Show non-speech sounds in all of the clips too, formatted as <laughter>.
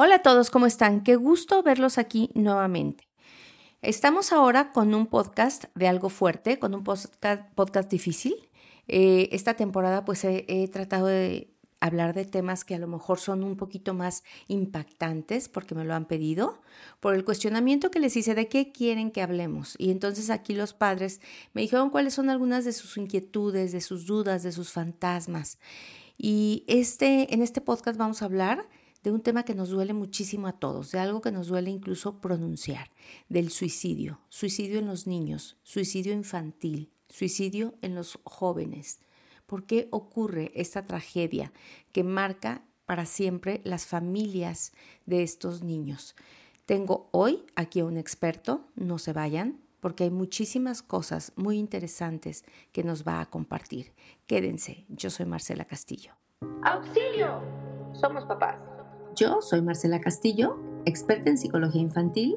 Hola a todos, ¿cómo están? Qué gusto verlos aquí nuevamente. Estamos ahora con un podcast de algo fuerte, con un podcast, difícil. Eh, esta temporada pues he, he tratado de hablar de temas que a lo mejor son un poquito más impactantes porque me lo han pedido, por el cuestionamiento que les hice de qué quieren que hablemos. Y entonces aquí los padres me dijeron cuáles son algunas de sus inquietudes, de sus dudas, de sus fantasmas. Y este, en este podcast vamos a hablar de un tema que nos duele muchísimo a todos, de algo que nos duele incluso pronunciar, del suicidio, suicidio en los niños, suicidio infantil, suicidio en los jóvenes. ¿Por qué ocurre esta tragedia que marca para siempre las familias de estos niños? Tengo hoy aquí a un experto, no se vayan, porque hay muchísimas cosas muy interesantes que nos va a compartir. Quédense, yo soy Marcela Castillo. ¡Auxilio! Somos papás. Yo soy Marcela Castillo, experta en psicología infantil,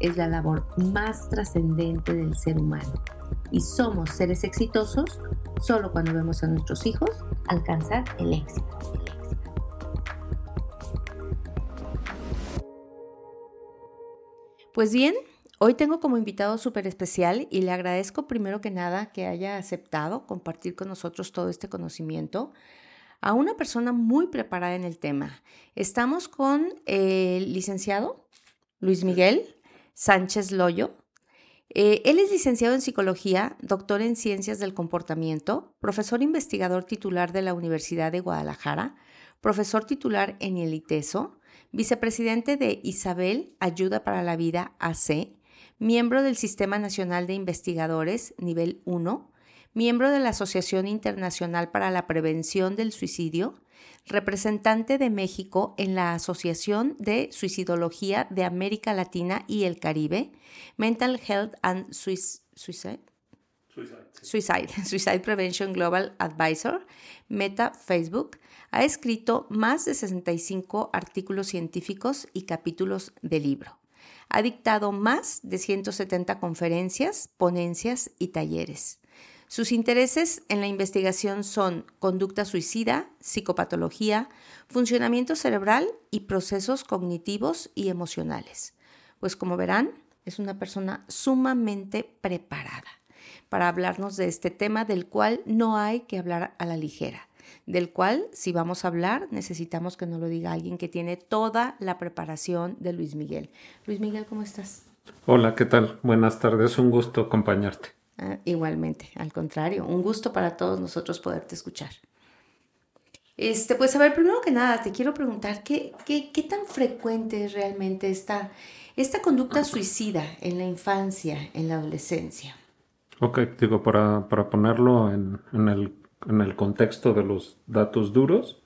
es la labor más trascendente del ser humano. Y somos seres exitosos solo cuando vemos a nuestros hijos alcanzar el éxito. Pues bien, Hoy tengo como invitado súper especial y le agradezco primero que nada que haya aceptado compartir con nosotros todo este conocimiento a una persona muy preparada en el tema. Estamos con el licenciado Luis Miguel Sánchez Loyo. Eh, él es licenciado en psicología, doctor en ciencias del comportamiento, profesor investigador titular de la Universidad de Guadalajara, profesor titular en el ITESO, vicepresidente de Isabel Ayuda para la Vida AC, miembro del Sistema Nacional de Investigadores Nivel 1, miembro de la Asociación Internacional para la Prevención del Suicidio, representante de México en la Asociación de Suicidología de América Latina y el Caribe, Mental Health and Suicide. Suicide, <laughs> Suicide Prevention Global Advisor, Meta Facebook, ha escrito más de 65 artículos científicos y capítulos de libro. Ha dictado más de 170 conferencias, ponencias y talleres. Sus intereses en la investigación son conducta suicida, psicopatología, funcionamiento cerebral y procesos cognitivos y emocionales. Pues como verán, es una persona sumamente preparada para hablarnos de este tema del cual no hay que hablar a la ligera del cual si vamos a hablar necesitamos que nos lo diga alguien que tiene toda la preparación de Luis Miguel. Luis Miguel, ¿cómo estás? Hola, ¿qué tal? Buenas tardes, un gusto acompañarte. Ah, igualmente, al contrario, un gusto para todos nosotros poderte escuchar. Este, pues a ver, primero que nada, te quiero preguntar, ¿qué, qué, qué tan frecuente es realmente esta, esta conducta suicida en la infancia, en la adolescencia? Ok, digo, para, para ponerlo en, en, el en el contexto de los datos duros.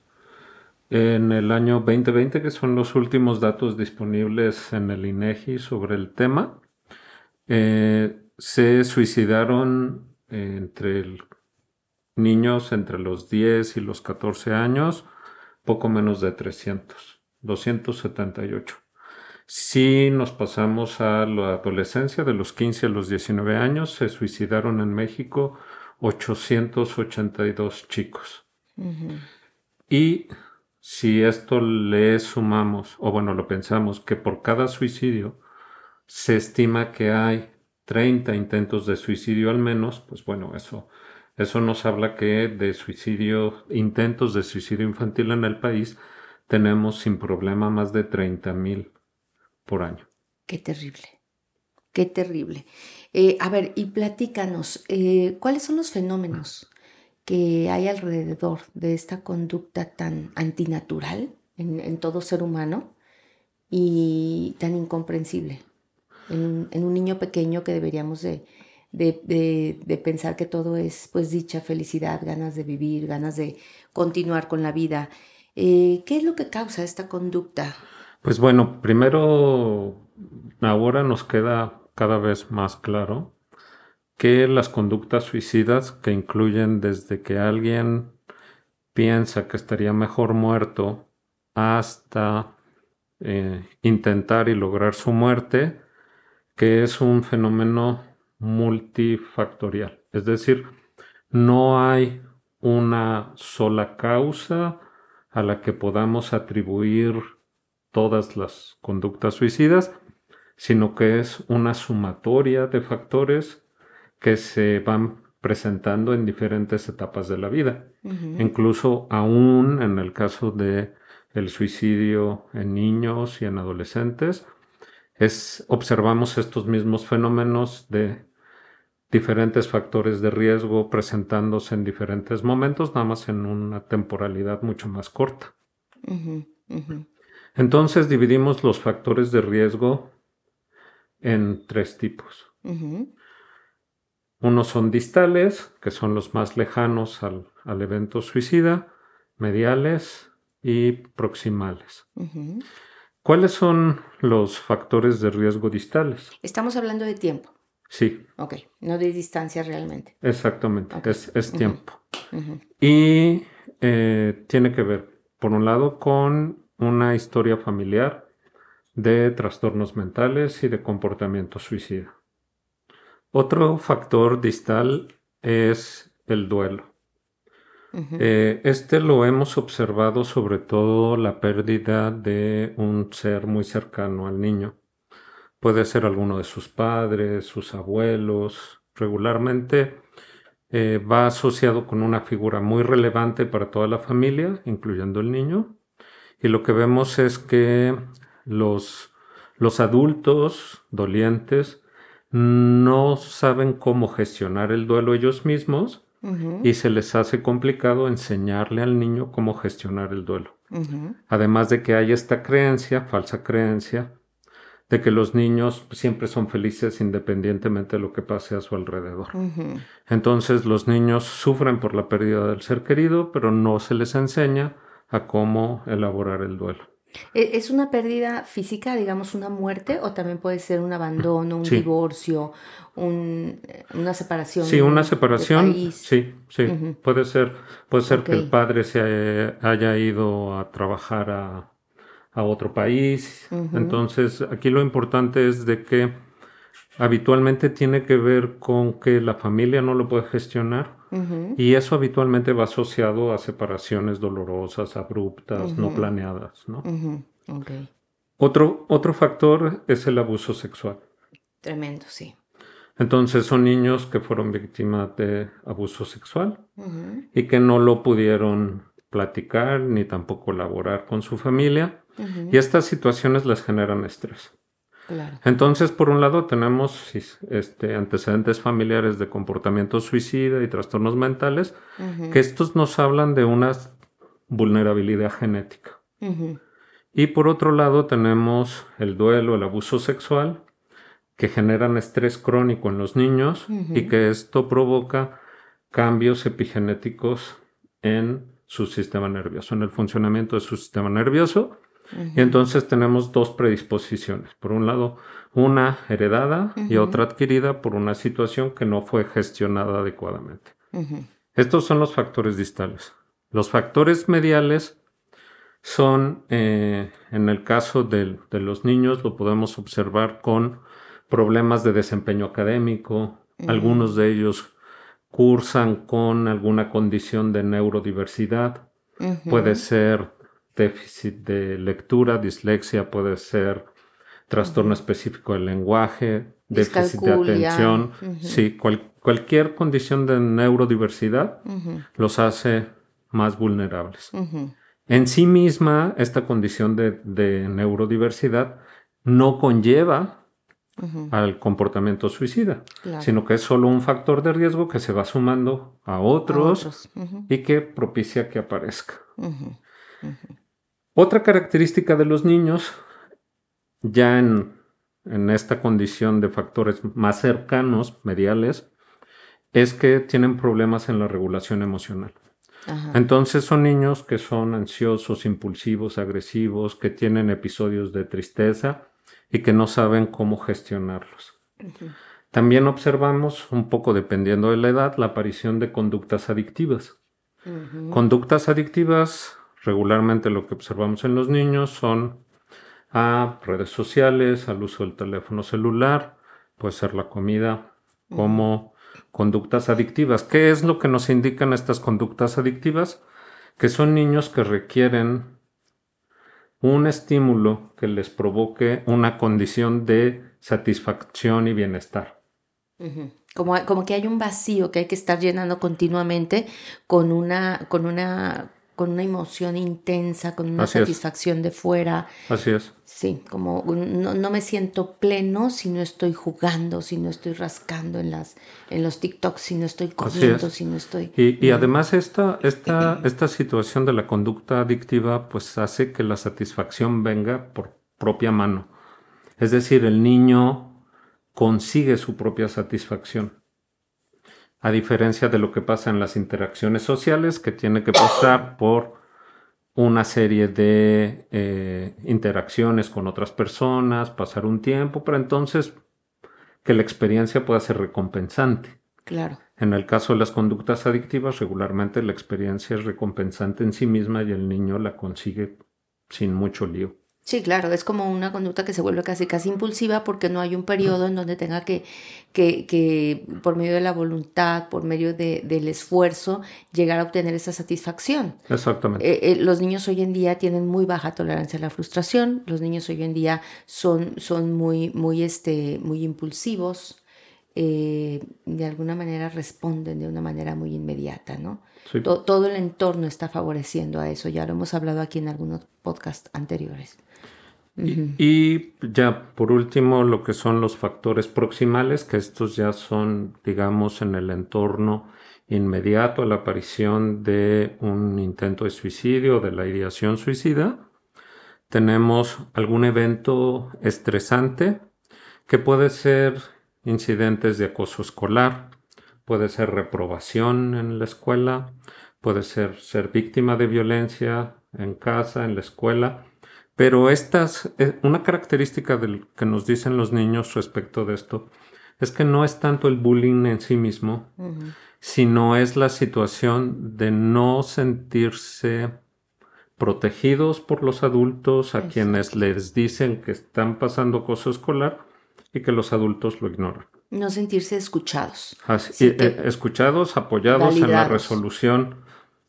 En el año 2020, que son los últimos datos disponibles en el INEGI sobre el tema, eh, se suicidaron entre niños entre los 10 y los 14 años poco menos de 300, 278. Si nos pasamos a la adolescencia, de los 15 a los 19 años, se suicidaron en México 882 chicos. Y si esto le sumamos, o bueno, lo pensamos, que por cada suicidio se estima que hay 30 intentos de suicidio al menos, pues bueno, eso, eso nos habla que de suicidio, intentos de suicidio infantil en el país, tenemos sin problema más de 30 mil por año. Qué terrible, qué terrible. Eh, a ver, y platícanos, eh, ¿cuáles son los fenómenos que hay alrededor de esta conducta tan antinatural en, todo ser humano y tan incomprensible en un, niño pequeño que deberíamos de, pensar que todo es pues dicha, felicidad, ganas de vivir, ganas de continuar con la vida? Eh, ¿Qué es lo que causa esta conducta? Pues bueno, primero ahora nos queda cada vez más claro que las conductas suicidas que incluyen desde que alguien piensa que estaría mejor muerto hasta eh, intentar y lograr su muerte, que es un fenómeno multifactorial. Es decir, no hay una sola causa a la que podamos atribuir todas las conductas suicidas, sino que es una sumatoria de factores que se van presentando en diferentes etapas de la vida. Incluso aún en el caso de el suicidio en niños y en adolescentes, es, observamos estos mismos fenómenos de diferentes factores de riesgo presentándose en diferentes momentos, nada más en una temporalidad mucho más corta. Entonces dividimos los factores de riesgo en tres tipos. Unos son distales, que son los más lejanos al, evento suicida, mediales y proximales. ¿Cuáles son los factores de riesgo distales? Estamos hablando de tiempo. Sí. Ok, no de distancia realmente. Exactamente, es, tiempo. Y eh, tiene que ver, por un lado, con una historia familiar de trastornos mentales y de comportamiento suicida. Otro factor distal es el duelo. Eh, este lo hemos observado sobre todo la pérdida de un ser muy cercano al niño. Puede ser alguno de sus padres, sus abuelos. Regularmente eh, va asociado con una figura muy relevante para toda la familia, incluyendo el niño. Y lo que vemos es que los, los adultos dolientes no saben cómo gestionar el duelo ellos mismos y se les hace complicado enseñarle al niño cómo gestionar el duelo. Además de que hay esta creencia, falsa creencia, de que los niños siempre son felices independientemente de lo que pase a su alrededor. Entonces los niños sufren por la pérdida del ser querido, pero no se les enseña a cómo elaborar el duelo. ¿E-, ¿Es una pérdida física, digamos, una muerte, o también puede ser un abandono, un divorcio, una separación? Sí, una separación. Sí, sí. Puede ser, puede ser que el padre se haya ido a trabajar a, a otro país. Entonces, aquí lo importante es de que habitualmente tiene que ver con que la familia no lo puede gestionar y eso habitualmente va asociado a separaciones dolorosas, abruptas, no planeadas. ¿no? Otro, otro factor es el abuso sexual. Tremendo, sí. Entonces son niños que fueron víctimas de abuso sexual y que no lo pudieron platicar ni tampoco elaborar con su familia y estas situaciones les generan estrés. Entonces, por un lado, tenemos este, antecedentes familiares de comportamiento suicida y trastornos mentales, que estos nos hablan de una vulnerabilidad genética. Y por otro lado, tenemos el duelo, el abuso sexual, que generan estrés crónico en los niños y que esto provoca cambios epigenéticos en su sistema nervioso, en el funcionamiento de su sistema nervioso y entonces tenemos dos predisposiciones. Por un lado, una heredada y otra adquirida por una situación que no fue gestionada adecuadamente. Estos son los factores distales. Los factores mediales son, eh, en el caso de, los niños, lo podemos observar con problemas de desempeño académico. Algunos de ellos cursan con alguna condición de neurodiversidad. Puede ser déficit de lectura, dislexia puede ser trastorno específico del lenguaje, déficit de atención. Sí, cualquier condición de neurodiversidad los hace más vulnerables. En sí misma, esta condición de, neurodiversidad no conlleva al comportamiento suicida, sino que es solo un factor de riesgo que se va sumando a otros, y que propicia que aparezca. Otra característica de los niños, ya en, esta condición de factores más cercanos, mediales, es que tienen problemas en la regulación emocional. Entonces son niños que son ansiosos, impulsivos, agresivos, que tienen episodios de tristeza y que no saben cómo gestionarlos. También observamos, un poco dependiendo de la edad, la aparición de conductas adictivas. Conductas adictivas, regularmente lo que observamos en los niños son a redes sociales, al uso del teléfono celular, puede ser la comida, como conductas adictivas. ¿Qué es lo que nos indican estas conductas adictivas? Que son niños que requieren un estímulo que les provoque una condición de satisfacción y bienestar. como, como, que hay un vacío que hay que estar llenando continuamente con una, con una con una emoción intensa, con una satisfacción de fuera. Así es. Sí, como no, me siento pleno si no estoy jugando, si no estoy rascando en, las, en los TikToks, si no estoy comiendo, si no estoy... Y, además esta, esta, <clears throat> esta situación de la conducta adictiva pues hace que la satisfacción venga por propia mano. Es decir, el niño consigue su propia satisfacción a diferencia de lo que pasa en las interacciones sociales, que tiene que pasar por una serie de eh, interacciones con otras personas, pasar un tiempo, para entonces que la experiencia pueda ser recompensante. Claro. En el caso de las conductas adictivas, regularmente la experiencia es recompensante en sí misma y el niño la consigue sin mucho lío. Sí, claro, es como una conducta que se vuelve casi casi impulsiva porque no hay un periodo en donde tenga que, que, que por medio de la voluntad, por medio de, del esfuerzo, llegar a obtener esa satisfacción. Exactamente. Eh, eh, los niños hoy en día tienen muy baja tolerancia a la frustración, los niños hoy en día son, son muy, muy, este, muy impulsivos, eh, de alguna manera responden de una manera muy inmediata, ¿no? todo el entorno está favoreciendo a eso, ya lo hemos hablado aquí en algunos podcasts anteriores. Y ya por último lo que son los factores proximales, que estos ya son, digamos, en el entorno inmediato a la aparición de un intento de suicidio, de la ideación suicida. Tenemos algún evento estresante que puede ser incidentes de acoso escolar, puede ser reprobación en la escuela, puede ser ser víctima de violencia en casa, en la escuela pero estas, eh, una característica del que nos dicen los niños respecto de esto es que no es tanto el bullying en sí mismo, sino es la situación de no sentirse protegidos por los adultos a quienes les dicen que están pasando cosa escolar y que los adultos lo ignoran. No sentirse escuchados. Eh, escuchados, apoyados en la resolución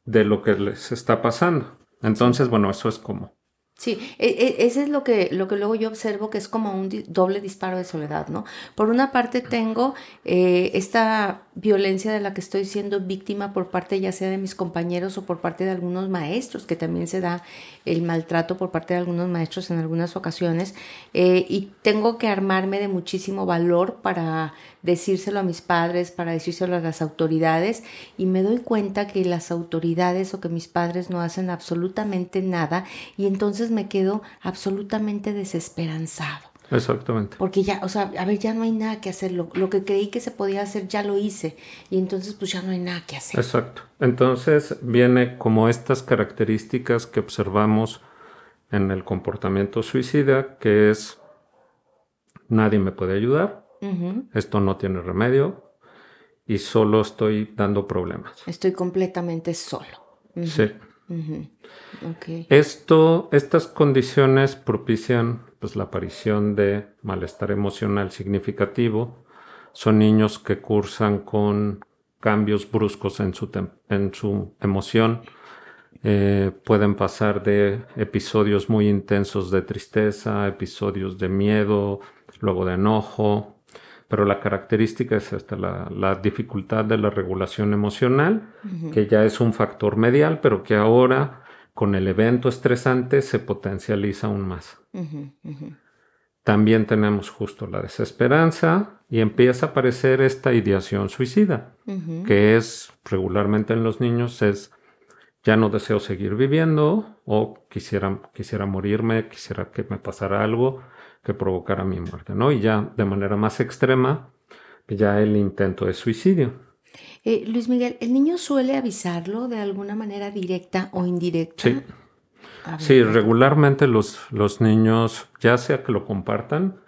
de lo que les está pasando. Entonces, bueno, eso es como Sí, e, e, ese es lo que, lo que luego yo observo que es como un doble disparo de soledad, ¿no? Por una parte tengo eh, esta violencia de la que estoy siendo víctima por parte ya sea de mis compañeros o por parte de algunos maestros, que también se da el maltrato por parte de algunos maestros en algunas ocasiones, eh, y tengo que armarme de muchísimo valor para decírselo a mis padres, para decírselo a las autoridades y me doy cuenta que las autoridades o que mis padres no hacen absolutamente nada y entonces me quedo absolutamente desesperanzado. Exactamente. Porque ya, o sea, a ver, ya no hay nada que hacer. Lo, que creí que se podía hacer ya lo hice. Y entonces pues ya no hay nada que hacer. Exacto. Entonces viene como estas características que observamos en el comportamiento suicida, que es nadie me puede ayudar, esto no tiene remedio y solo estoy dando problemas. Estoy completamente solo. Sí. Esto, estas condiciones propician pues, la aparición de malestar emocional significativo. Son niños que cursan con cambios bruscos en su, en su emoción. Eh, pueden pasar de episodios muy intensos de tristeza, episodios de miedo, luego de enojo, pero la característica es esta, la, dificultad de la regulación emocional, que ya es un factor medial, pero que ahora con el evento estresante se potencializa aún más. También tenemos justo la desesperanza y empieza a aparecer esta ideación suicida, que es regularmente en los niños es ya no deseo seguir viviendo o quisiera, quisiera morirme, quisiera que me pasara algo que provocara mi muerte, ¿no? Y ya de manera más extrema, ya el intento de suicidio. Eh, Luis Miguel, ¿el niño suele avisarlo de alguna manera directa o indirecta? Sí. Sí, regularmente los, los niños, ya sea que lo compartan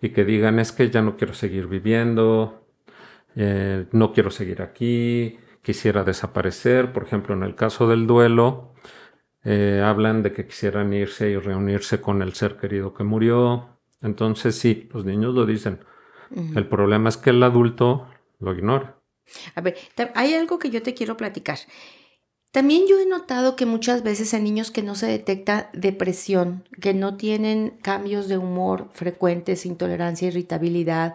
y que digan es que ya no quiero seguir viviendo, eh, no quiero seguir aquí, quisiera desaparecer. Por ejemplo, en el caso del duelo, eh, hablan de que quisieran irse y reunirse con el ser querido que murió. Entonces sí, los niños lo dicen. El problema es que el adulto lo ignora. A ver, hay algo que yo te quiero platicar. También yo he notado que muchas veces en niños que no se detecta depresión, que no tienen cambios de humor frecuentes, intolerancia, irritabilidad,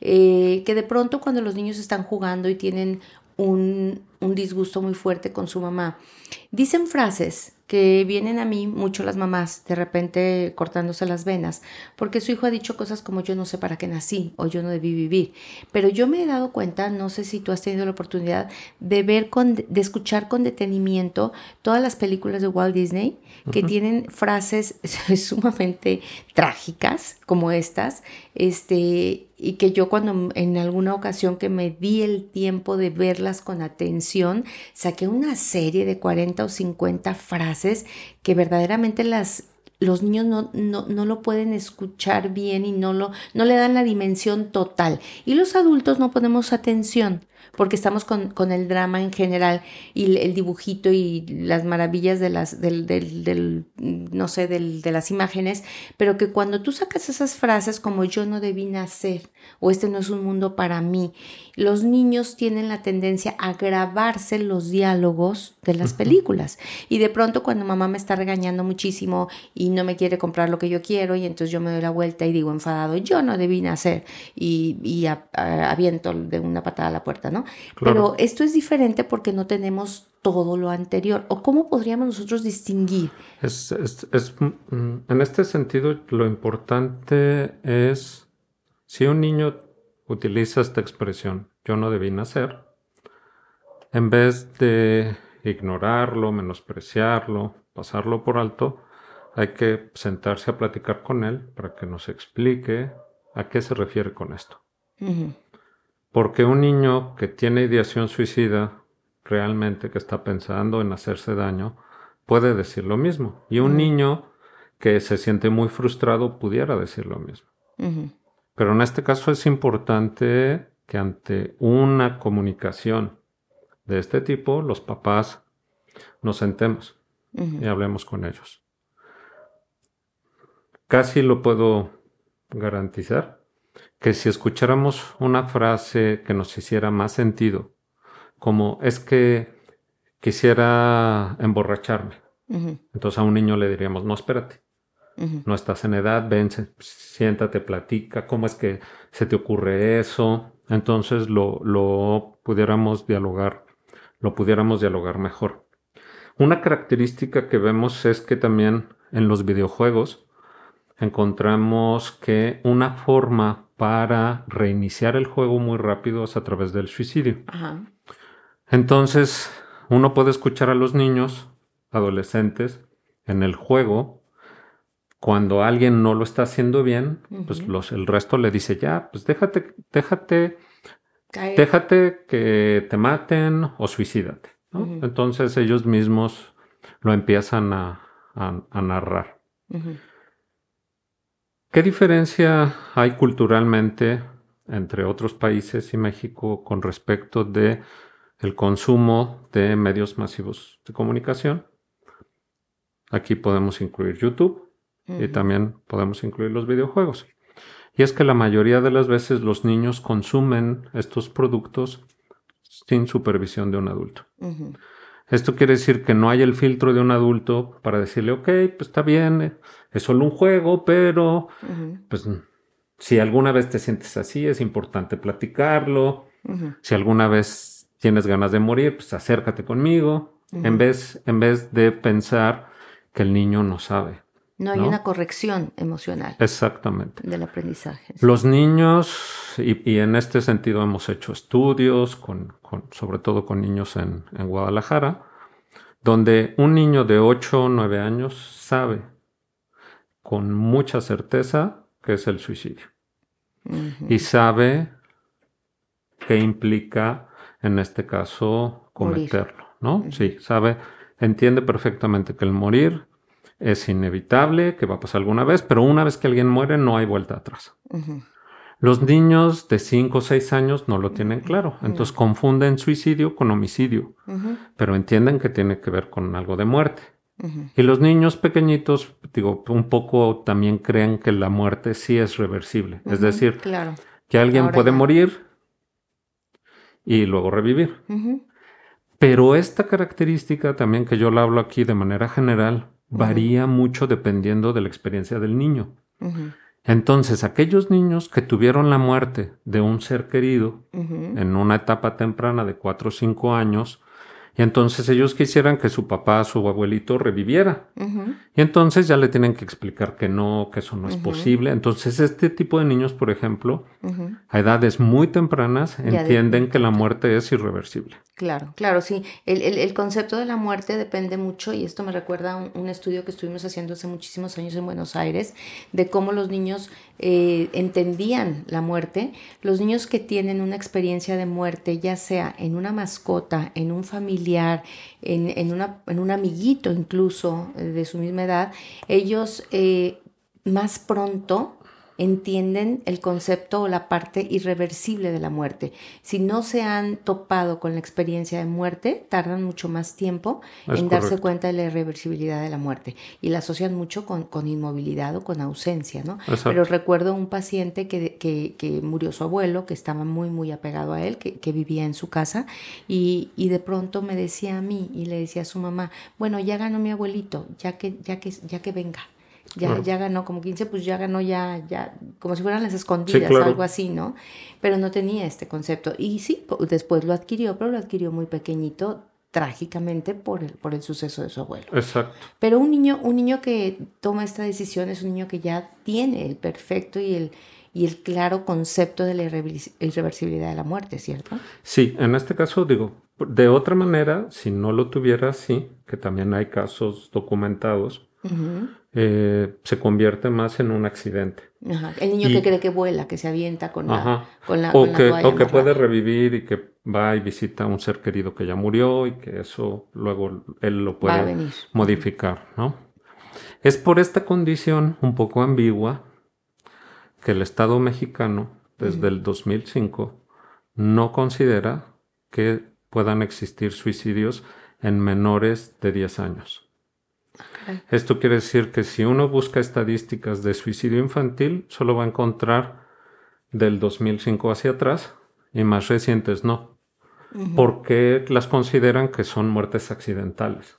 eh, que de pronto cuando los niños están jugando y tienen un, un disgusto muy fuerte con su mamá, dicen frases que vienen a mí mucho las mamás de repente cortándose las venas, porque su hijo ha dicho cosas como yo no sé para qué nací o yo no debí vivir. Pero yo me he dado cuenta, no sé si tú has tenido la oportunidad de ver, con, de escuchar con detenimiento todas las películas de Walt Disney que tienen frases <laughs> sumamente trágicas como estas, este, y que yo cuando en alguna ocasión que me di el tiempo de verlas con atención, saqué una serie de 40 o 50 frases que verdaderamente las los niños no, no, no, lo pueden escuchar bien y no, lo, no le dan la dimensión total. Y los adultos no ponemos atención porque estamos con, con, el drama en general y el dibujito y las maravillas de las, del, del, del no sé, del, de las imágenes, pero que cuando tú sacas esas frases como yo no debí nacer o este no es un mundo para mí, los niños tienen la tendencia a grabarse los diálogos de las películas y de pronto cuando mamá me está regañando muchísimo y no me quiere comprar lo que yo quiero y entonces yo me doy la vuelta y digo enfadado, yo no debí nacer y, y aviento de una patada a la puerta, ¿no? Pero esto es diferente porque no tenemos todo lo anterior. ¿O cómo podríamos nosotros distinguir? Es, mm, en este sentido, lo importante es, si un niño utiliza esta expresión, yo no debí nacer, en vez de ignorarlo, menospreciarlo, pasarlo por alto, hay que sentarse a platicar con él para que nos explique a qué se refiere con esto. Porque un niño que tiene ideación suicida, realmente que está pensando en hacerse daño, puede decir lo mismo. Y un niño que se siente muy frustrado pudiera decir lo mismo. Pero en este caso es importante que ante una comunicación de este tipo, los papás nos sentemos y hablemos con ellos. Casi lo puedo garantizar que si escucháramos una frase que nos hiciera más sentido, como es que quisiera emborracharme, entonces a un niño le diríamos, no, espérate, no estás en edad, ven, siéntate, platica, ¿cómo es que se te ocurre eso? Entonces lo, lo pudiéramos dialogar, lo pudiéramos dialogar mejor. Una característica que vemos es que también en los videojuegos encontramos que una forma para reiniciar el juego muy rápido es a través del suicidio. Entonces, uno puede escuchar a los niños, adolescentes, en el juego, cuando alguien no lo está haciendo bien, pues los, el resto le dice, ya, pues déjate, déjate, déjate que te maten o suicídate. Entonces ellos mismos lo empiezan a, narrar. ¿Qué diferencia hay culturalmente entre otros países y México con respecto de el consumo de medios masivos de comunicación? Aquí podemos incluir YouTube y también podemos incluir los videojuegos. Y es que la mayoría de las veces los niños consumen estos productos sin supervisión de un adulto. Esto quiere decir que no hay el filtro de un adulto para decirle, ok, pues está bien, es solo un juego, pero pues si alguna vez te sientes así, es importante platicarlo. Si alguna vez tienes ganas de morir, pues acércate conmigo, en, vez, en vez de pensar que el niño no sabe. No hay una corrección emocional. Exactamente. Del aprendizaje. Los niños, y, en este sentido hemos hecho estudios, con, sobre todo con niños en, en, Guadalajara, donde un niño de 8 o 9 años sabe con mucha certeza que es el suicidio. Y sabe qué implica en este caso, cometerlo, ¿no? Sí, sabe, entiende perfectamente que el morir es inevitable, que va a pasar alguna vez, pero una vez que alguien muere no hay vuelta atrás. Los niños de 5 o 6 años no lo tienen claro, entonces confunden suicidio con homicidio, pero entienden que tiene que ver con algo de muerte. Y los niños pequeñitos, digo, un poco también creen que la muerte sí es reversible, es decir, que alguien puede morir y luego revivir. Pero esta característica también que yo la hablo aquí de manera general varía mucho dependiendo de la experiencia del niño. Entonces, aquellos niños que tuvieron la muerte de un ser querido en una etapa temprana de 4 o 5 años, y entonces ellos quisieran que su papá, su abuelito reviviera. Y entonces ya le tienen que explicar que no, que eso no es posible. Entonces este tipo de niños, por ejemplo, a edades muy tempranas, entienden que la muerte es irreversible. Claro, claro, sí. El, el, concepto de la muerte depende mucho, y esto me recuerda a un, estudio que estuvimos haciendo hace muchísimos años en Buenos Aires, de cómo los niños eh, entendían la muerte. Los niños que tienen una experiencia de muerte, ya sea en una mascota, en un familiar, en, en, en un amiguito incluso eh, de su misma edad, ellos eh, más pronto entienden el concepto o la parte irreversible de la muerte. Si no se han topado con la experiencia de muerte, tardan mucho más tiempo en darse cuenta de la irreversibilidad de la muerte y la asocian mucho con, inmovilidad o con ausencia, ¿no? Pero recuerdo un paciente que, que, murió su abuelo, que estaba muy, muy apegado a él, que, vivía en su casa y, y, de pronto me decía a mí y le decía a su mamá, bueno, ya ganó mi abuelito, ya que, ya que, ya que venga ya, ya ganó como 15, pues ya ganó ya, ya, como si fueran las escondidas, algo así, ¿no? Pero no tenía este concepto. Y sí, después lo adquirió, pero lo adquirió muy pequeñito, trágicamente por el, por el suceso de su abuelo. Exacto. Pero un niño, un niño que toma esta decisión es un niño que ya tiene el perfecto y el, y el claro concepto de la irreversibilidad de la muerte, ¿cierto? Sí, en este caso digo, de otra manera, si no lo tuviera así, que también hay casos documentados, eh, se convierte más en un accidente. El niño que cree que vuela, que se avienta con la, con la, o que, o que puede revivir y que va y visita a un ser querido que ya murió y que eso luego él lo puede modificar, ¿no? Es por esta condición un poco ambigua que el Estado mexicano, desde el 2005, no considera que puedan existir suicidios en menores de 10 años. Esto quiere decir que si uno busca estadísticas de suicidio infantil, solo va a encontrar del 2005 hacia atrás y más recientes no, porque las consideran que son muertes accidentales.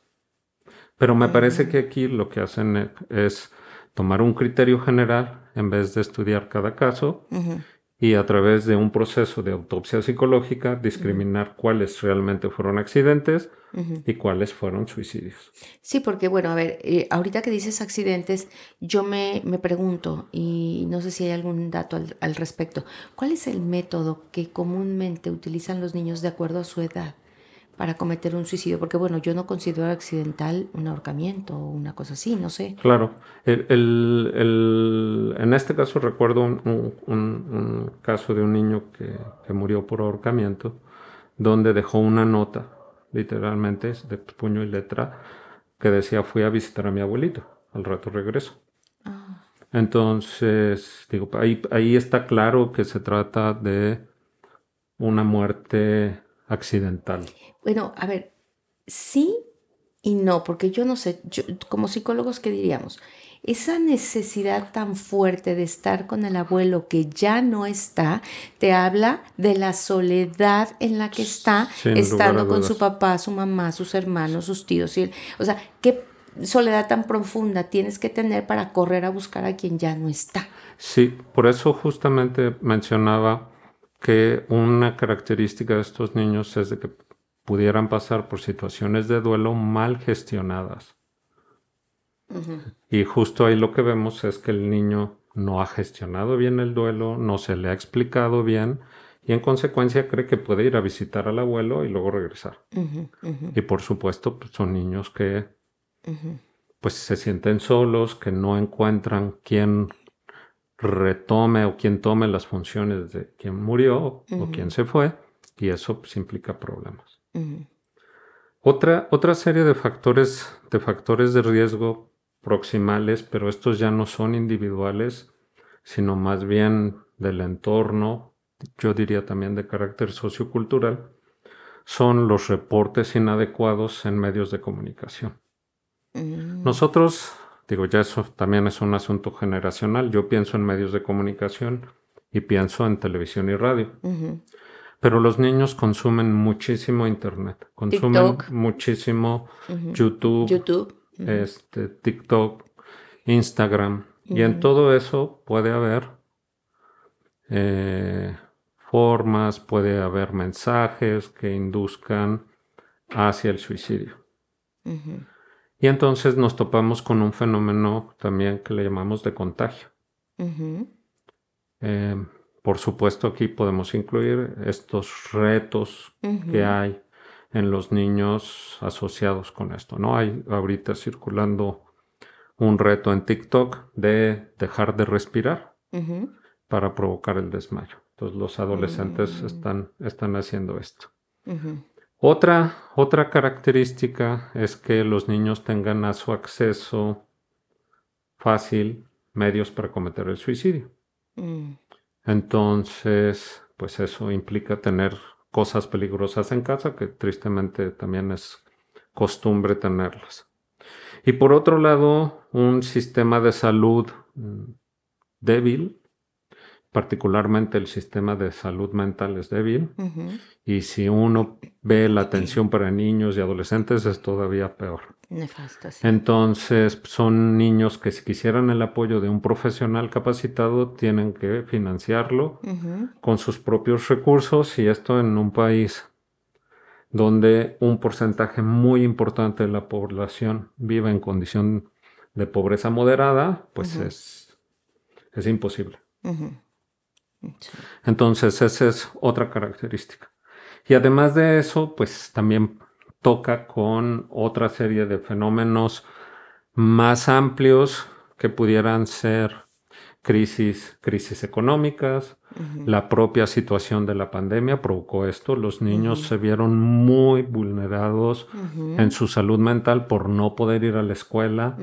Pero me parece que aquí lo que hacen es tomar un criterio general en vez de estudiar cada caso y a través de un proceso de autopsia psicológica discriminar cuáles realmente fueron accidentes y cuáles fueron suicidios. Sí, porque bueno, a ver, eh, ahorita que dices accidentes, yo me, me, pregunto, y no sé si hay algún dato al, al respecto, ¿cuál es el método que comúnmente utilizan los niños de acuerdo a su edad? Para cometer un suicidio, porque bueno, yo no considero accidental un ahorcamiento o una cosa así, no sé. Claro, el, el, en este caso recuerdo un, un, caso de un niño que, que, murió por ahorcamiento, donde dejó una nota, literalmente, de puño y letra, que decía fui a visitar a mi abuelito, al rato regreso. Ah. Entonces, digo, ahí, ahí está claro que se trata de una muerte accidental. Bueno, a ver, sí y no, porque yo no sé, como psicólogos, ¿qué diríamos? Esa necesidad tan fuerte de estar con el abuelo que ya no está, te habla de la soledad en la que está, estando con su papá, su mamá, sus hermanos, sus tíos. Y o sea, qué soledad tan profunda tienes que tener para correr a buscar a quien ya no está. Sí, por eso justamente mencionaba que una característica de estos niños es de que pudieran pasar por situaciones de duelo mal gestionadas. Y justo ahí lo que vemos es que el niño no ha gestionado bien el duelo, no se le ha explicado bien y en consecuencia cree que puede ir a visitar al abuelo y luego regresar. Y por supuesto pues, son niños que pues se sienten solos, que no encuentran quién retome o quien tome las funciones de quien murió o quien se fue y eso pues, implica problemas. otra, otra serie de factores, de factores de riesgo proximales, pero estos ya no son individuales, sino más bien del entorno, yo diría también de carácter sociocultural, son los reportes inadecuados en medios de comunicación. Mm. Nosotros, digo, ya eso también es un asunto generacional, yo pienso en medios de comunicación y pienso en televisión y radio. Pero los niños consumen muchísimo Internet, consumen muchísimo YouTube, YouTube. Este, TikTok, Instagram. Y en todo eso puede haber eh, formas, puede haber mensajes que induzcan hacia el suicidio. Y entonces nos topamos con un fenómeno también que le llamamos de contagio. Eh, por supuesto, aquí podemos incluir estos retos que hay en los niños asociados con esto. ¿no? Hay ahorita circulando un reto en TikTok de dejar de respirar para provocar el desmayo. Entonces los adolescentes mm. están, están haciendo esto. Otra, otra característica es que los niños tengan a su acceso fácil medios para cometer el suicidio. Mm. Entonces, pues eso implica tener cosas peligrosas en casa, que tristemente también es costumbre tenerlas. Y por otro lado, un sistema de salud mm, débil particularmente el sistema de salud mental es débil. Y si uno ve la atención para niños y adolescentes es todavía peor. Entonces son niños que si quisieran el apoyo de un profesional capacitado tienen que financiarlo con sus propios recursos y esto en un país donde un porcentaje muy importante de la población vive en condición de pobreza moderada, pues es, es imposible. Entonces, esa es otra característica. Y además de eso, pues también toca con otra serie de fenómenos más amplios que pudieran ser crisis, crisis económicas, la propia situación de la pandemia provocó esto, los niños se vieron muy vulnerados en su salud mental por no poder ir a la escuela,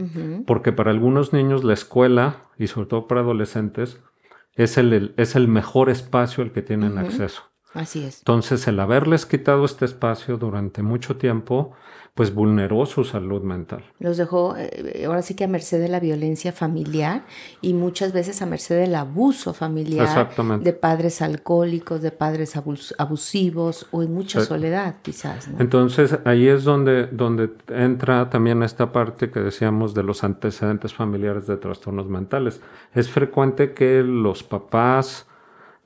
porque para algunos niños la escuela, y sobre todo para adolescentes, es el, es el mejor espacio al que tienen acceso. Así es. Entonces, el haberles quitado este espacio durante mucho tiempo, pues vulneró su salud mental. Los dejó eh, ahora sí que a merced de la violencia familiar y muchas veces a merced del abuso familiar de padres alcohólicos, de padres abusivos o en mucha soledad quizás. Entonces ahí es donde, donde entra también esta parte que decíamos de los antecedentes familiares de trastornos mentales. Es frecuente que los papás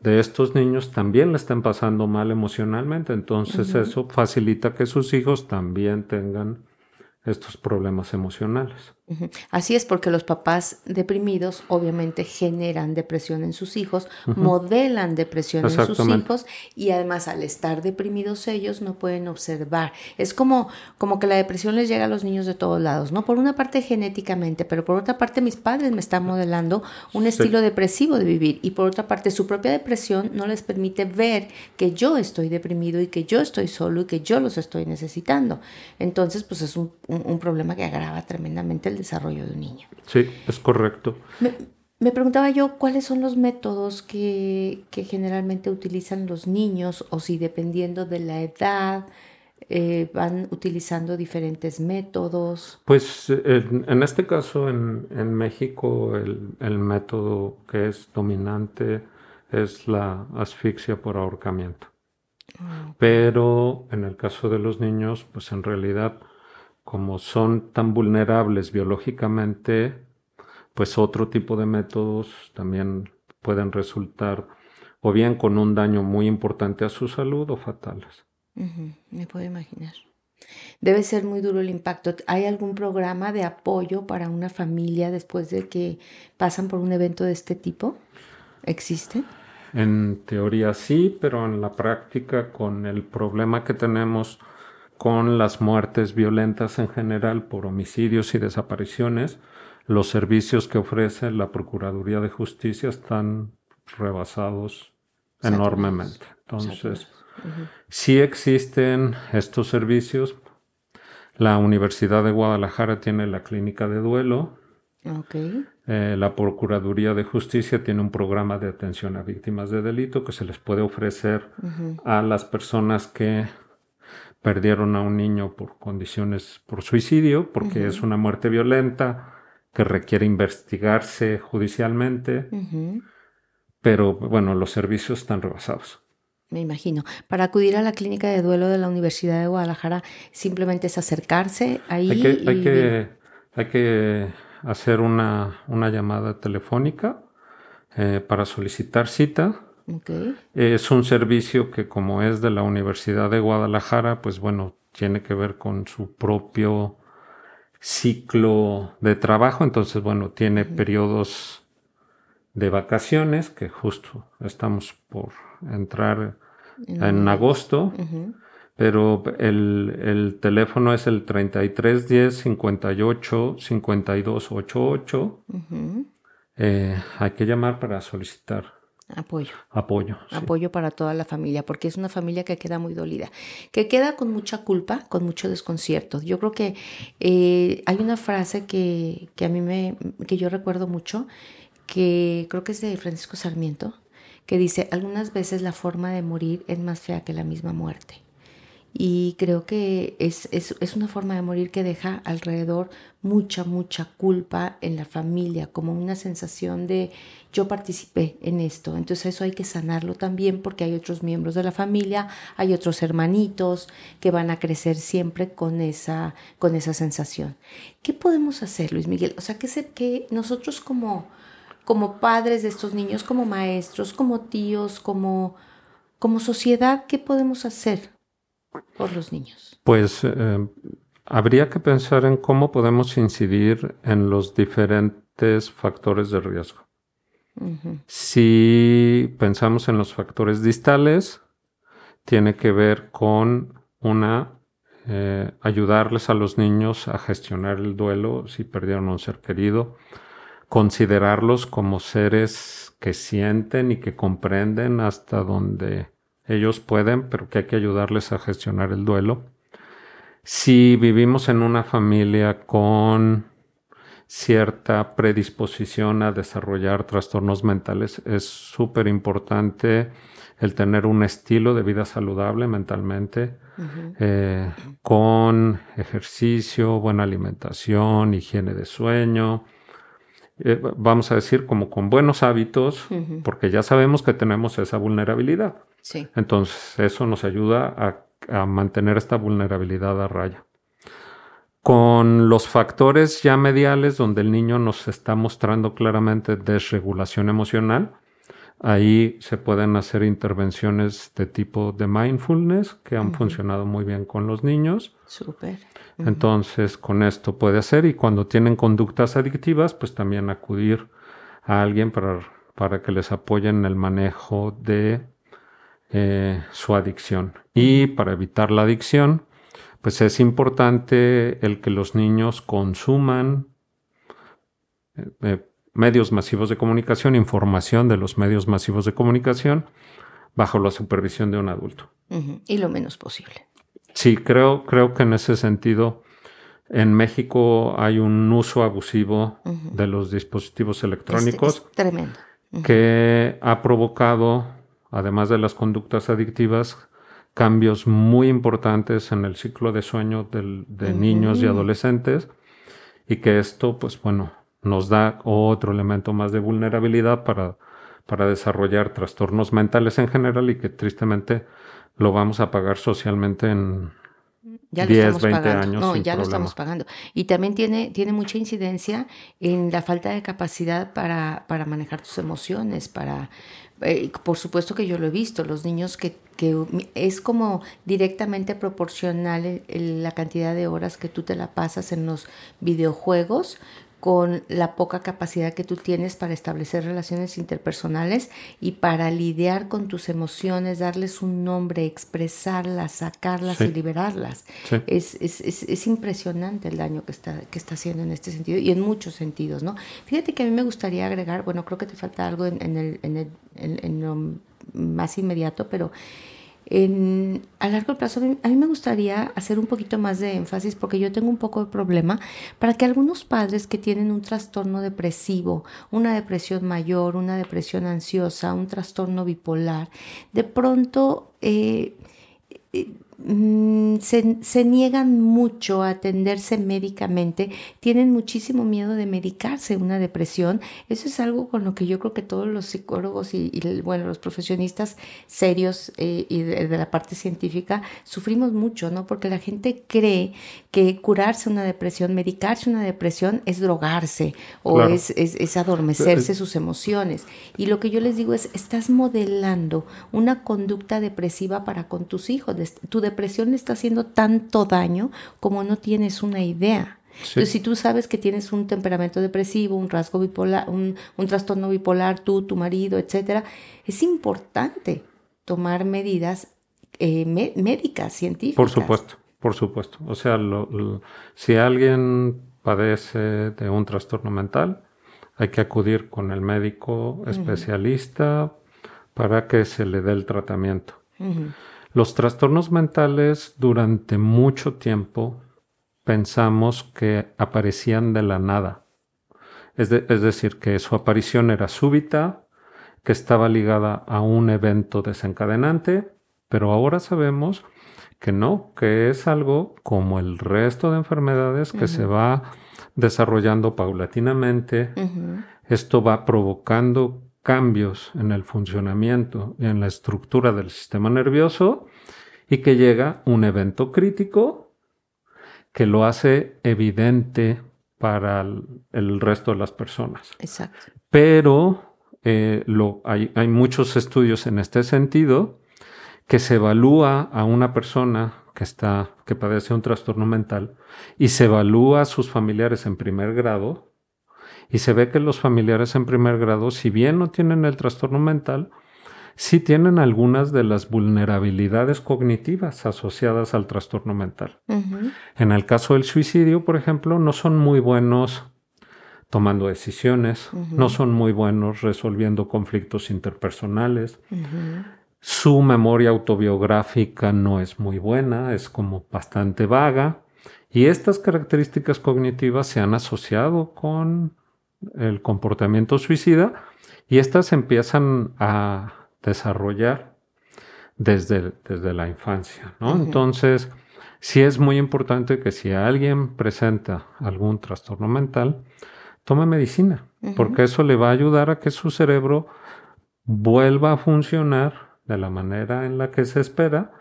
de estos niños también le están pasando mal emocionalmente, entonces eso facilita que sus hijos también tengan estos problemas emocionales. Así es, porque los papás deprimidos obviamente generan depresión en sus hijos, modelan depresión en sus hijos y además al estar deprimidos ellos no pueden observar. Es como, como que la depresión les llega a los niños de todos lados, ¿no? Por una parte genéticamente, pero por otra parte mis padres me están modelando un estilo depresivo de vivir y por otra parte su propia depresión no les permite ver que yo estoy deprimido y que yo estoy solo y que yo los estoy necesitando. Entonces, pues es un, un problema que agrava tremendamente el desarrollo de un niño. Sí, es correcto. Me, preguntaba yo cuáles son los métodos que, generalmente utilizan los niños o si dependiendo de la edad eh, van utilizando diferentes métodos. Pues en, este caso en, México el, método que es dominante es la asfixia por ahorcamiento. Ah, Pero en el caso de los niños, pues en realidad como son tan vulnerables biológicamente, pues otro tipo de métodos también pueden resultar o bien con un daño muy importante a su salud o fatales. me puedo imaginar. Debe ser muy duro el impacto. ¿Hay algún programa de apoyo para una familia después de que pasan por un evento de este tipo? ¿Existe? En teoría sí, pero en la práctica con el problema que tenemos con las muertes violentas en general por homicidios y desapariciones, los servicios que ofrece la Procuraduría de Justicia están rebasados enormemente. Entonces, sí existen estos servicios. La Universidad de Guadalajara tiene la clínica de duelo. Eh, la Procuraduría de Justicia tiene un programa de atención a víctimas de delito que se les puede ofrecer a las personas que perdieron a un niño por condiciones por suicidio, porque es una muerte violenta que requiere investigarse judicialmente, pero bueno, los servicios están rebasados. Me imagino. Para acudir a la clínica de duelo de la Universidad de Guadalajara, simplemente es acercarse ahí. Hay que, hay que, hay que hacer una, una llamada telefónica eh, para solicitar cita es un servicio que como es de la Universidad de Guadalajara, pues bueno, tiene que ver con su propio ciclo de trabajo, entonces bueno, tiene periodos de vacaciones que justo estamos por entrar en agosto, pero el, el, teléfono es el 3310 58 52 88. hay que llamar para solicitar Apoyo. Apoyo. Apoyo para toda la familia, porque es una familia que queda muy dolida, que queda con mucha culpa, con mucho desconcierto. Yo creo que eh, hay una frase que, que, a mí me, que yo recuerdo mucho, que creo que es de Francisco Sarmiento, que dice, algunas veces la forma de morir es más fea que la misma muerte y creo que es, es, es, una forma de morir que deja alrededor mucha, mucha culpa en la familia, como una sensación de yo participé en esto, entonces eso hay que sanarlo también porque hay otros miembros de la familia, hay otros hermanitos que van a crecer siempre con esa, con esa sensación. ¿Qué podemos hacer, Luis Miguel? O sea, que, que nosotros como, como padres de estos niños, como maestros, como tíos, como, como sociedad, ¿qué podemos hacer por los niños? Pues eh, habría que pensar en cómo podemos incidir en los diferentes factores de riesgo. Si pensamos en los factores distales, tiene que ver con una eh, ayudarles a los niños a gestionar el duelo si perdieron a un ser querido, considerarlos como seres que sienten y que comprenden hasta donde ellos pueden, pero que hay que ayudarles a gestionar el duelo. Si vivimos en una familia con cierta predisposición a desarrollar trastornos mentales, es súper importante el tener un estilo de vida saludable mentalmente, eh, con ejercicio, buena alimentación, higiene de sueño, eh, vamos a decir como con buenos hábitos, porque ya sabemos que tenemos esa vulnerabilidad. Entonces, eso nos ayuda a, mantener esta vulnerabilidad a raya. Con los factores ya mediales, donde el niño nos está mostrando claramente desregulación emocional, ahí se pueden hacer intervenciones de tipo de mindfulness que han funcionado muy bien con los niños. Súper. Entonces, con esto puede hacer y cuando tienen conductas adictivas, pues también acudir a alguien para, para que les apoyen en el manejo de eh, su adicción. Y para evitar la adicción, pues es importante el que los niños consuman eh, eh, medios masivos de comunicación, información de los medios masivos de comunicación bajo la supervisión de un adulto. Y lo menos posible. Sí, creo, creo que en ese sentido en México hay un uso abusivo de los dispositivos electrónicos. tremendo. Que ha provocado además de las conductas adictivas, cambios muy importantes en el ciclo de sueño de niños y adolescentes y que esto, pues bueno, nos da otro elemento más de vulnerabilidad para, para desarrollar trastornos mentales en general y que tristemente lo vamos a pagar socialmente en, ya 10, 20 años. No, ya lo estamos pagando. Y también tiene, tiene mucha incidencia en la falta de capacidad para, para manejar tus emociones, para, eh, por supuesto que yo lo he visto, los niños que, que es como directamente proporcional la cantidad de horas que tú te la pasas en los videojuegos con la poca capacidad que tú tienes para establecer relaciones interpersonales y para lidiar con tus emociones, darles un nombre, expresarlas, sacarlas y liberarlas. Es, es, es, es, impresionante el daño que está, que está haciendo en este sentido y en muchos sentidos, ¿no? Fíjate que a mí me gustaría agregar, bueno, creo que te falta algo en, el, en, el, en, más inmediato, pero en, a largo plazo, a mí me gustaría hacer un poquito más de énfasis porque yo tengo un poco de problema para que algunos padres que tienen un trastorno depresivo, una depresión mayor, una depresión ansiosa, un trastorno bipolar, de pronto eh, eh, Mm, se, niegan mucho a atenderse médicamente, tienen muchísimo miedo de medicarse una depresión. Eso es algo con lo que yo creo que todos los psicólogos y, bueno, los profesionistas serios eh, y de, la parte científica sufrimos mucho, ¿no? Porque la gente cree que curarse una depresión, medicarse una depresión es drogarse o es, es, adormecerse sus emociones. Y lo que yo les digo es, estás modelando una conducta depresiva para con tus hijos. Tu depresión le está haciendo tanto daño como no tienes una idea. Entonces, si tú sabes que tienes un temperamento depresivo, un rasgo bipolar, un, trastorno bipolar, tú, tu marido, etcétera, es importante tomar medidas eh, médicas, científicas. Por supuesto, por supuesto. O sea, si alguien padece de un trastorno mental, hay que acudir con el médico especialista para que se le dé el tratamiento. Los trastornos mentales durante mucho tiempo pensamos que aparecían de la nada. Es, decir, que su aparición era súbita, que estaba ligada a un evento desencadenante, pero ahora sabemos que no, que es algo como el resto de enfermedades que se va desarrollando paulatinamente. Esto va provocando cambios en el funcionamiento y en la estructura del sistema nervioso y que llega un evento crítico que lo hace evidente para el, resto de las personas. Exacto. Pero eh, lo, hay, hay muchos estudios en este sentido que se evalúa a una persona que está, que padece un trastorno mental y se evalúa a sus familiares en primer grado y se ve que los familiares en primer grado, si bien no tienen el trastorno mental, sí tienen algunas de las vulnerabilidades cognitivas asociadas al trastorno mental. En el caso del suicidio, por ejemplo, no son muy buenos tomando decisiones, no son muy buenos resolviendo conflictos interpersonales. Su memoria autobiográfica no es muy buena, es como bastante vaga. Y estas características cognitivas se han asociado con el comportamiento suicida y estas empiezan a desarrollar desde, desde la infancia, ¿no? Entonces, sí es muy importante que si alguien presenta algún trastorno mental, tome medicina, porque eso le va a ayudar a que su cerebro vuelva a funcionar de la manera en la que se espera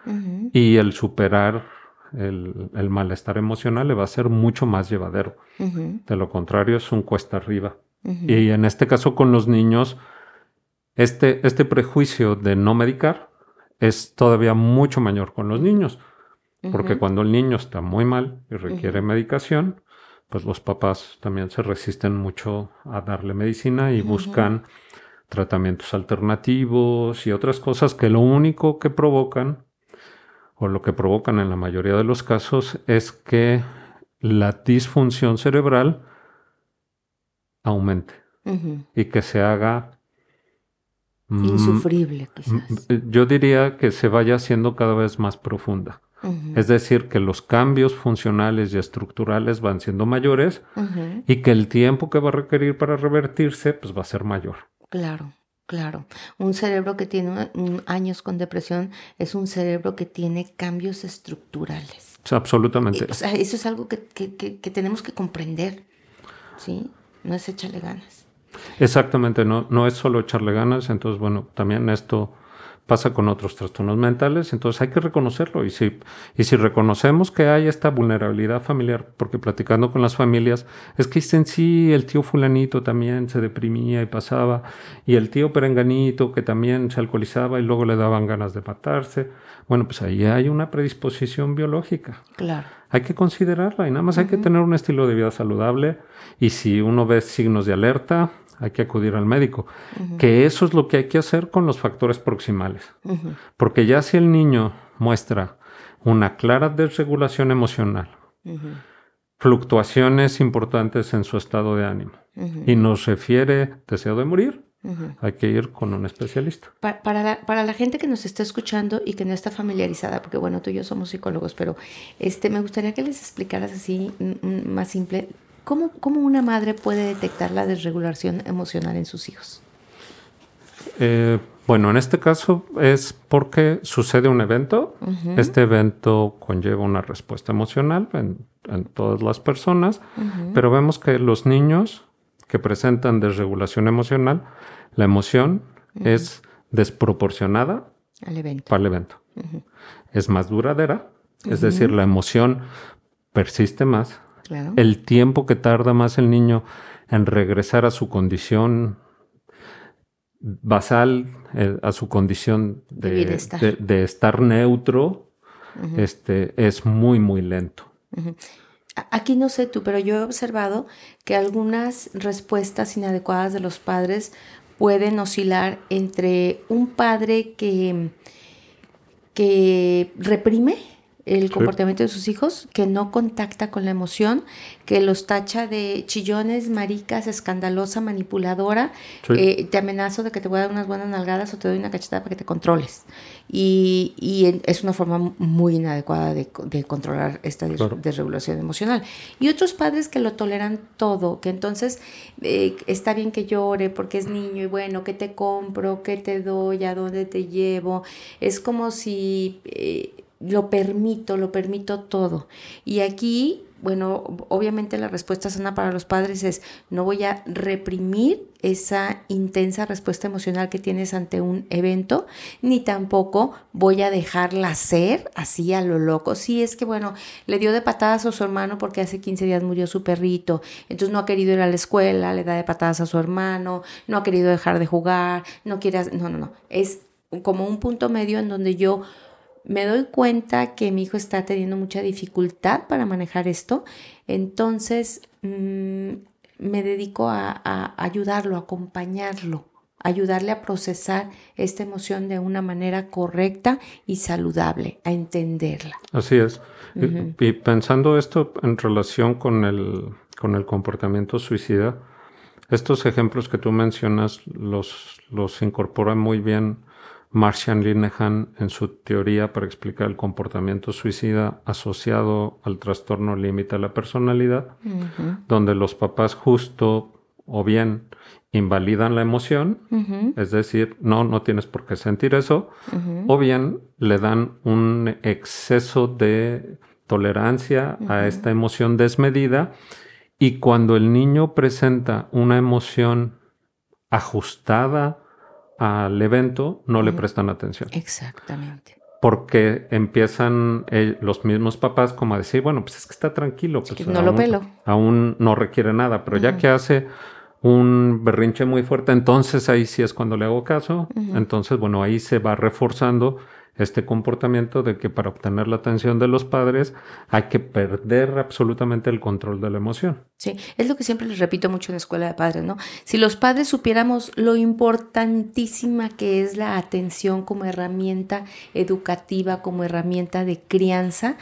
y el superar el, malestar emocional le va a ser mucho más llevadero. De lo contrario, es un cuesta arriba. Y en este caso con los niños, este, este prejuicio de no medicar es todavía mucho mayor con los niños. Porque cuando el niño está muy mal y requiere medicación, pues los papás también se resisten mucho a darle medicina y buscan tratamientos alternativos y otras cosas que lo único que provocan o lo que provocan en la mayoría de los casos es que la disfunción cerebral aumente y que se haga insufrible quizás. Yo diría que se vaya haciendo cada vez más profunda. Es decir, que los cambios funcionales y estructurales van siendo mayores y que el tiempo que va a requerir para revertirse pues va a ser mayor. Claro. Claro, un cerebro que tiene años con depresión es un cerebro que tiene cambios estructurales. absolutamente. O sea, eso es algo que, tenemos que comprender, ¿sí? No es echarle ganas. Exactamente, no, no es solo echarle ganas, entonces, bueno, también esto pasa con otros trastornos mentales, entonces hay que reconocerlo. Y si, y si reconocemos que hay esta vulnerabilidad familiar, porque platicando con las familias, es que dicen, sí, el tío fulanito también se deprimía y pasaba, y el tío perenganito que también se alcoholizaba y luego le daban ganas de matarse. Bueno, pues ahí hay una predisposición biológica. Claro. Hay que considerarla y nada más hay que tener un estilo de vida saludable y si uno ve signos de alerta, hay que acudir al médico. Que eso es lo que hay que hacer con los factores proximales. Porque ya si el niño muestra una clara desregulación emocional, fluctuaciones importantes en su estado de ánimo y nos refiere deseo de morir, Hay que ir con un especialista. para, la, para, la, gente que nos está escuchando y que no está familiarizada, porque bueno, tú y yo somos psicólogos, pero este, me gustaría que les explicaras así más simple, ¿cómo, cómo una madre puede detectar la desregulación emocional en sus hijos? Eh, bueno, en este caso es porque sucede un evento. Este evento conlleva una respuesta emocional en, todas las personas, pero vemos que los niños que presentan desregulación emocional, la emoción es desproporcionada al evento. para el evento. Es más duradera, es decir, la emoción persiste más. El tiempo que tarda más el niño en regresar a su condición basal eh, a su condición de, estar neutro, este, es muy, muy lento. Aquí no sé tú, pero yo he observado que algunas respuestas inadecuadas de los padres pueden oscilar entre un padre que, que reprime el comportamiento de sus hijos, que no contacta con la emoción, que los tacha de chillones, maricas, escandalosa, manipuladora, eh, te amenazo de que te voy a dar unas buenas nalgadas o te doy una cachetada para que te controles. Y, y es una forma muy inadecuada de, de controlar esta desregulación emocional. Y otros padres que lo toleran todo, que entonces eh, está bien que llore porque es niño y bueno, ¿qué te compro? ¿Qué te doy? ¿A dónde te llevo? Es como si... Eh, lo permito, lo permito todo. Y aquí, bueno, obviamente la respuesta sana para los padres es, no voy a reprimir esa intensa respuesta emocional que tienes ante un evento, ni tampoco voy a dejarla ser así a lo loco. Si es que, bueno, le dio de patadas a su hermano porque hace 15 días murió su perrito, entonces no ha querido ir a la escuela, le da de patadas a su hermano, no ha querido dejar de jugar, no quiere, no, no, no, es como un punto medio en donde yo me doy cuenta que mi hijo está teniendo mucha dificultad para manejar esto, entonces mm, me dedico a, ayudarlo, a acompañarlo, ayudarle a procesar esta emoción de una manera correcta y saludable, a entenderla. Así es. y, pensando esto en relación con el, con el comportamiento suicida, estos ejemplos que tú mencionas los, los incorpora muy bien Martian Linehan en su teoría para explicar el comportamiento suicida asociado al trastorno límite de la personalidad, donde los papás justo o bien invalidan la emoción, es decir, no, no tienes por qué sentir eso, o bien le dan un exceso de tolerancia a esta emoción desmedida y cuando el niño presenta una emoción ajustada, al evento no le prestan atención. Exactamente. Porque empiezan eh, los mismos papás como a decir, bueno, pues es que está tranquilo. Pues no lo pelo. Aún no requiere nada, pero ya que hace un berrinche muy fuerte, entonces ahí sí es cuando le hago caso. Entonces, bueno, ahí se va reforzando este comportamiento de que para obtener la atención de los padres hay que perder absolutamente el control de la emoción. Sí, es lo que siempre les repito mucho en la escuela de padres, ¿no? Si los padres supiéramos lo importantísima que es la atención como herramienta educativa, como herramienta de crianza,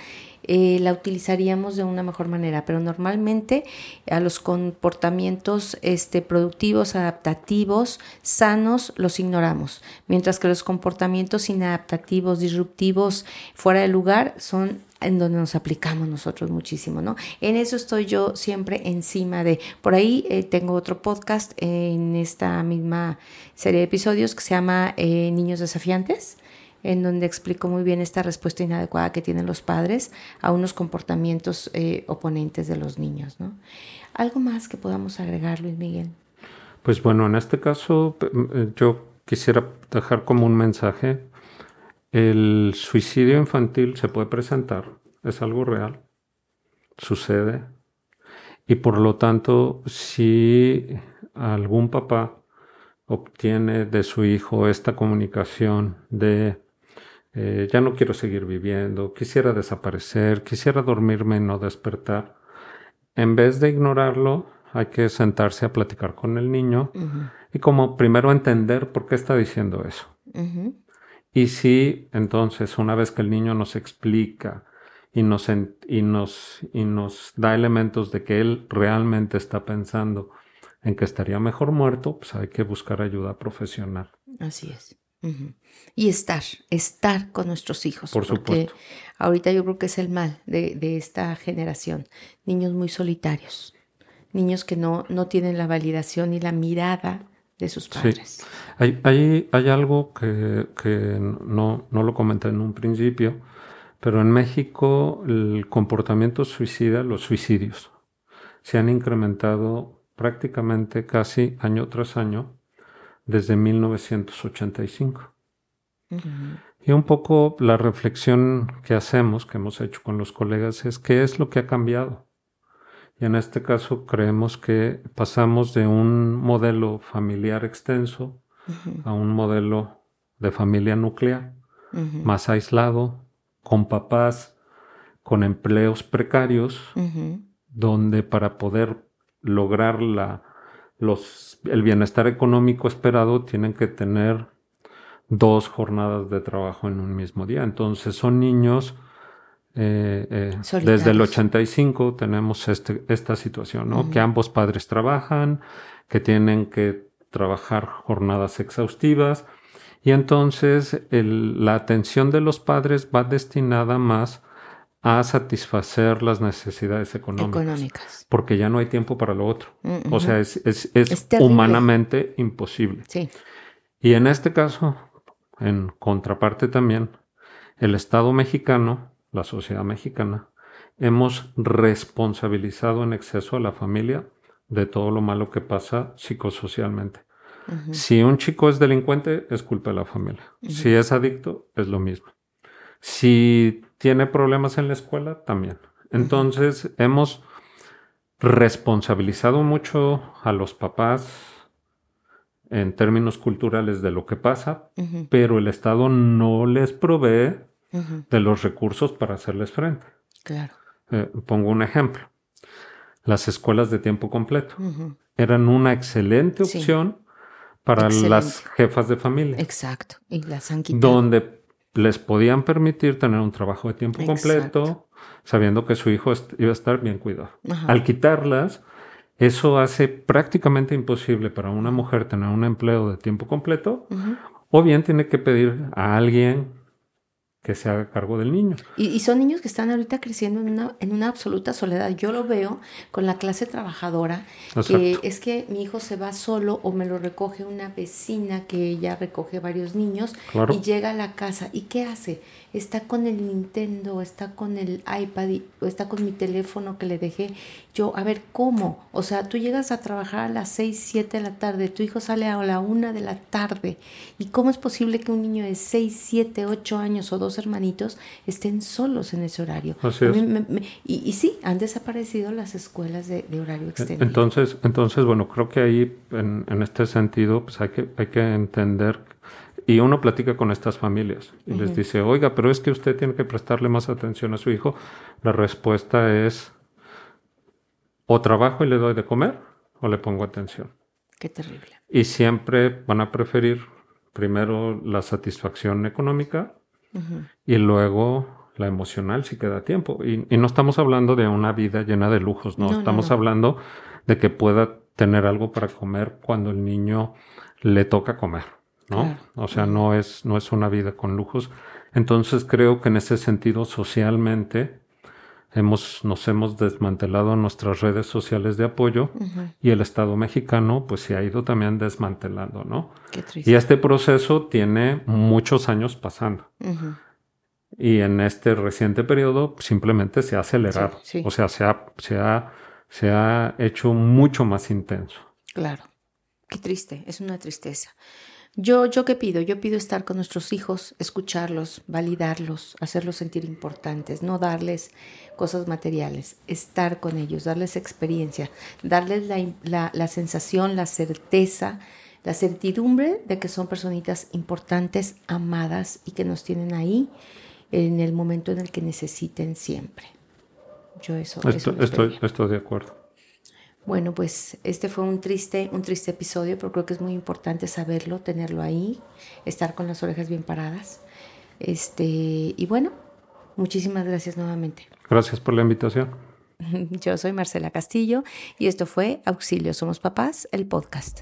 eh, la utilizaríamos de una mejor manera, pero normalmente a los comportamientos este, productivos, adaptativos, sanos, los ignoramos, mientras que los comportamientos inadaptativos, disruptivos, fuera de lugar, son en donde nos aplicamos nosotros muchísimo, ¿no? En eso estoy yo siempre encima de, por ahí eh, tengo otro podcast en esta misma serie de episodios que se llama eh, Niños Desafiantes, en donde explico muy bien esta respuesta inadecuada que tienen los padres a unos comportamientos eh, oponentes de los niños. ¿no? ¿Algo más que podamos agregar, Luis Miguel? Pues bueno, en este caso eh, yo quisiera dejar como un mensaje. El suicidio infantil se puede presentar, es algo real, sucede. Y por lo tanto, si algún papá obtiene de su hijo esta comunicación de eh, ya no quiero seguir viviendo, quisiera desaparecer, quisiera dormirme y no despertar. En vez de ignorarlo, hay que sentarse a platicar con el niño y como primero entender por qué está diciendo eso. Y si entonces, una vez que el niño nos explica y nos, y, nos, y nos da elementos de que él realmente está pensando en que estaría mejor muerto, pues hay que buscar ayuda profesional. Así es. Y estar, estar con nuestros hijos. Por supuesto. Ahorita yo creo que es el mal de, esta generación. Niños muy solitarios, niños que no, no tienen la validación y la mirada de sus padres. Hay, hay, hay, algo que, que no, no, lo comenté en un principio, pero en México el comportamiento suicida, los suicidios, se han incrementado prácticamente casi año tras año desde 1985. Y un poco la reflexión que hacemos, que hemos hecho con los colegas, es qué es lo que ha cambiado. Y en este caso creemos que pasamos de un modelo familiar extenso a un modelo de familia nuclear, más aislado, con papás con empleos precarios, donde para poder lograr la, los, el bienestar económico esperado tienen que tener dos jornadas de trabajo en un mismo día. Entonces son niños, eh, eh, desde el 85 tenemos este, esta situación, ¿no? Que ambos padres trabajan, que tienen que trabajar jornadas exhaustivas y entonces la atención de los padres va destinada más a satisfacer las necesidades económicas, Porque ya no hay tiempo para lo otro. O sea, es, es, es, humanamente imposible. Sí. Y en este caso, en contraparte también, el Estado mexicano, la sociedad mexicana, hemos responsabilizado en exceso a la familia de todo lo malo que pasa psicosocialmente. Si un chico es delincuente, es culpa de la familia. Si es adicto, es lo mismo. Si tiene problemas en la escuela, también. Entonces, hemos responsabilizado mucho a los papás en términos culturales de lo que pasa, pero el Estado no les provee de los recursos para hacerles frente. Claro. Eh, pongo un ejemplo. Las escuelas de tiempo completo eran una excelente opción para las jefas de familia. Exacto. Y las han quitado. Donde les podían permitir tener un trabajo de tiempo completo, sabiendo que su hijo iba a estar bien cuidado. Al quitarlas, eso hace prácticamente imposible para una mujer tener un empleo de tiempo completo, o bien tiene que pedir a alguien que se haga cargo del niño. Y, son niños que están ahorita creciendo en una, en una absoluta soledad. Yo lo veo con la clase trabajadora, que es que mi hijo se va solo o me lo recoge una vecina que ella recoge varios niños y llega a la casa. ¿Y qué hace? Está con el Nintendo, está con el iPad o está con mi teléfono que le dejé. Yo, a ver, ¿cómo? O sea, tú llegas a trabajar a las 6, 7 de la tarde, tu hijo sale a la 1 de la tarde. ¿Y cómo es posible que un niño de 6, 7, 8 años o dos hermanitos estén solos en ese horario. y, sí, han desaparecido las escuelas de, horario extendido. Entonces, entonces, bueno, creo que ahí, en, este sentido, pues hay que, hay que entender y uno platica con estas familias y les dice, oiga, pero es que usted tiene que prestarle más atención a su hijo. La respuesta es, o trabajo y le doy de comer, o le pongo atención. Qué terrible. Y siempre van a preferir primero la satisfacción económica y luego la emocional si queda tiempo. Y, no estamos hablando de una vida llena de lujos, no, estamos hablando de que pueda tener algo para comer cuando el niño le toca comer, ¿no? O sea, no es, no es una vida con lujos. Entonces creo que en ese sentido socialmente hemos, nos hemos desmantelado nuestras redes sociales de apoyo y el Estado mexicano pues se ha ido también desmantelando, ¿no? Y este proceso tiene muchos años pasando. Y en este reciente periodo simplemente se ha acelerado. O sea, se ha, se, ha, se ha hecho mucho más intenso. Claro. Qué triste, es una tristeza. Yo, yo qué pido? Yo pido estar con nuestros hijos, escucharlos, validarlos, hacerlos sentir importantes, no darles cosas materiales, estar con ellos, darles experiencia, darles la, la sensación, la certeza, la certidumbre de que son personitas importantes, amadas y que nos tienen ahí en el momento en el que necesiten siempre. Yo eso, estoy, estoy de acuerdo. Bueno, pues este fue un triste, un triste episodio, pero creo que es muy importante saberlo, tenerlo ahí, estar con las orejas bien paradas. Este, y bueno, muchísimas gracias nuevamente. Gracias por la invitación. <laughs> Yo soy Marcela Castillo y esto fue Auxilio Somos Papás, el podcast.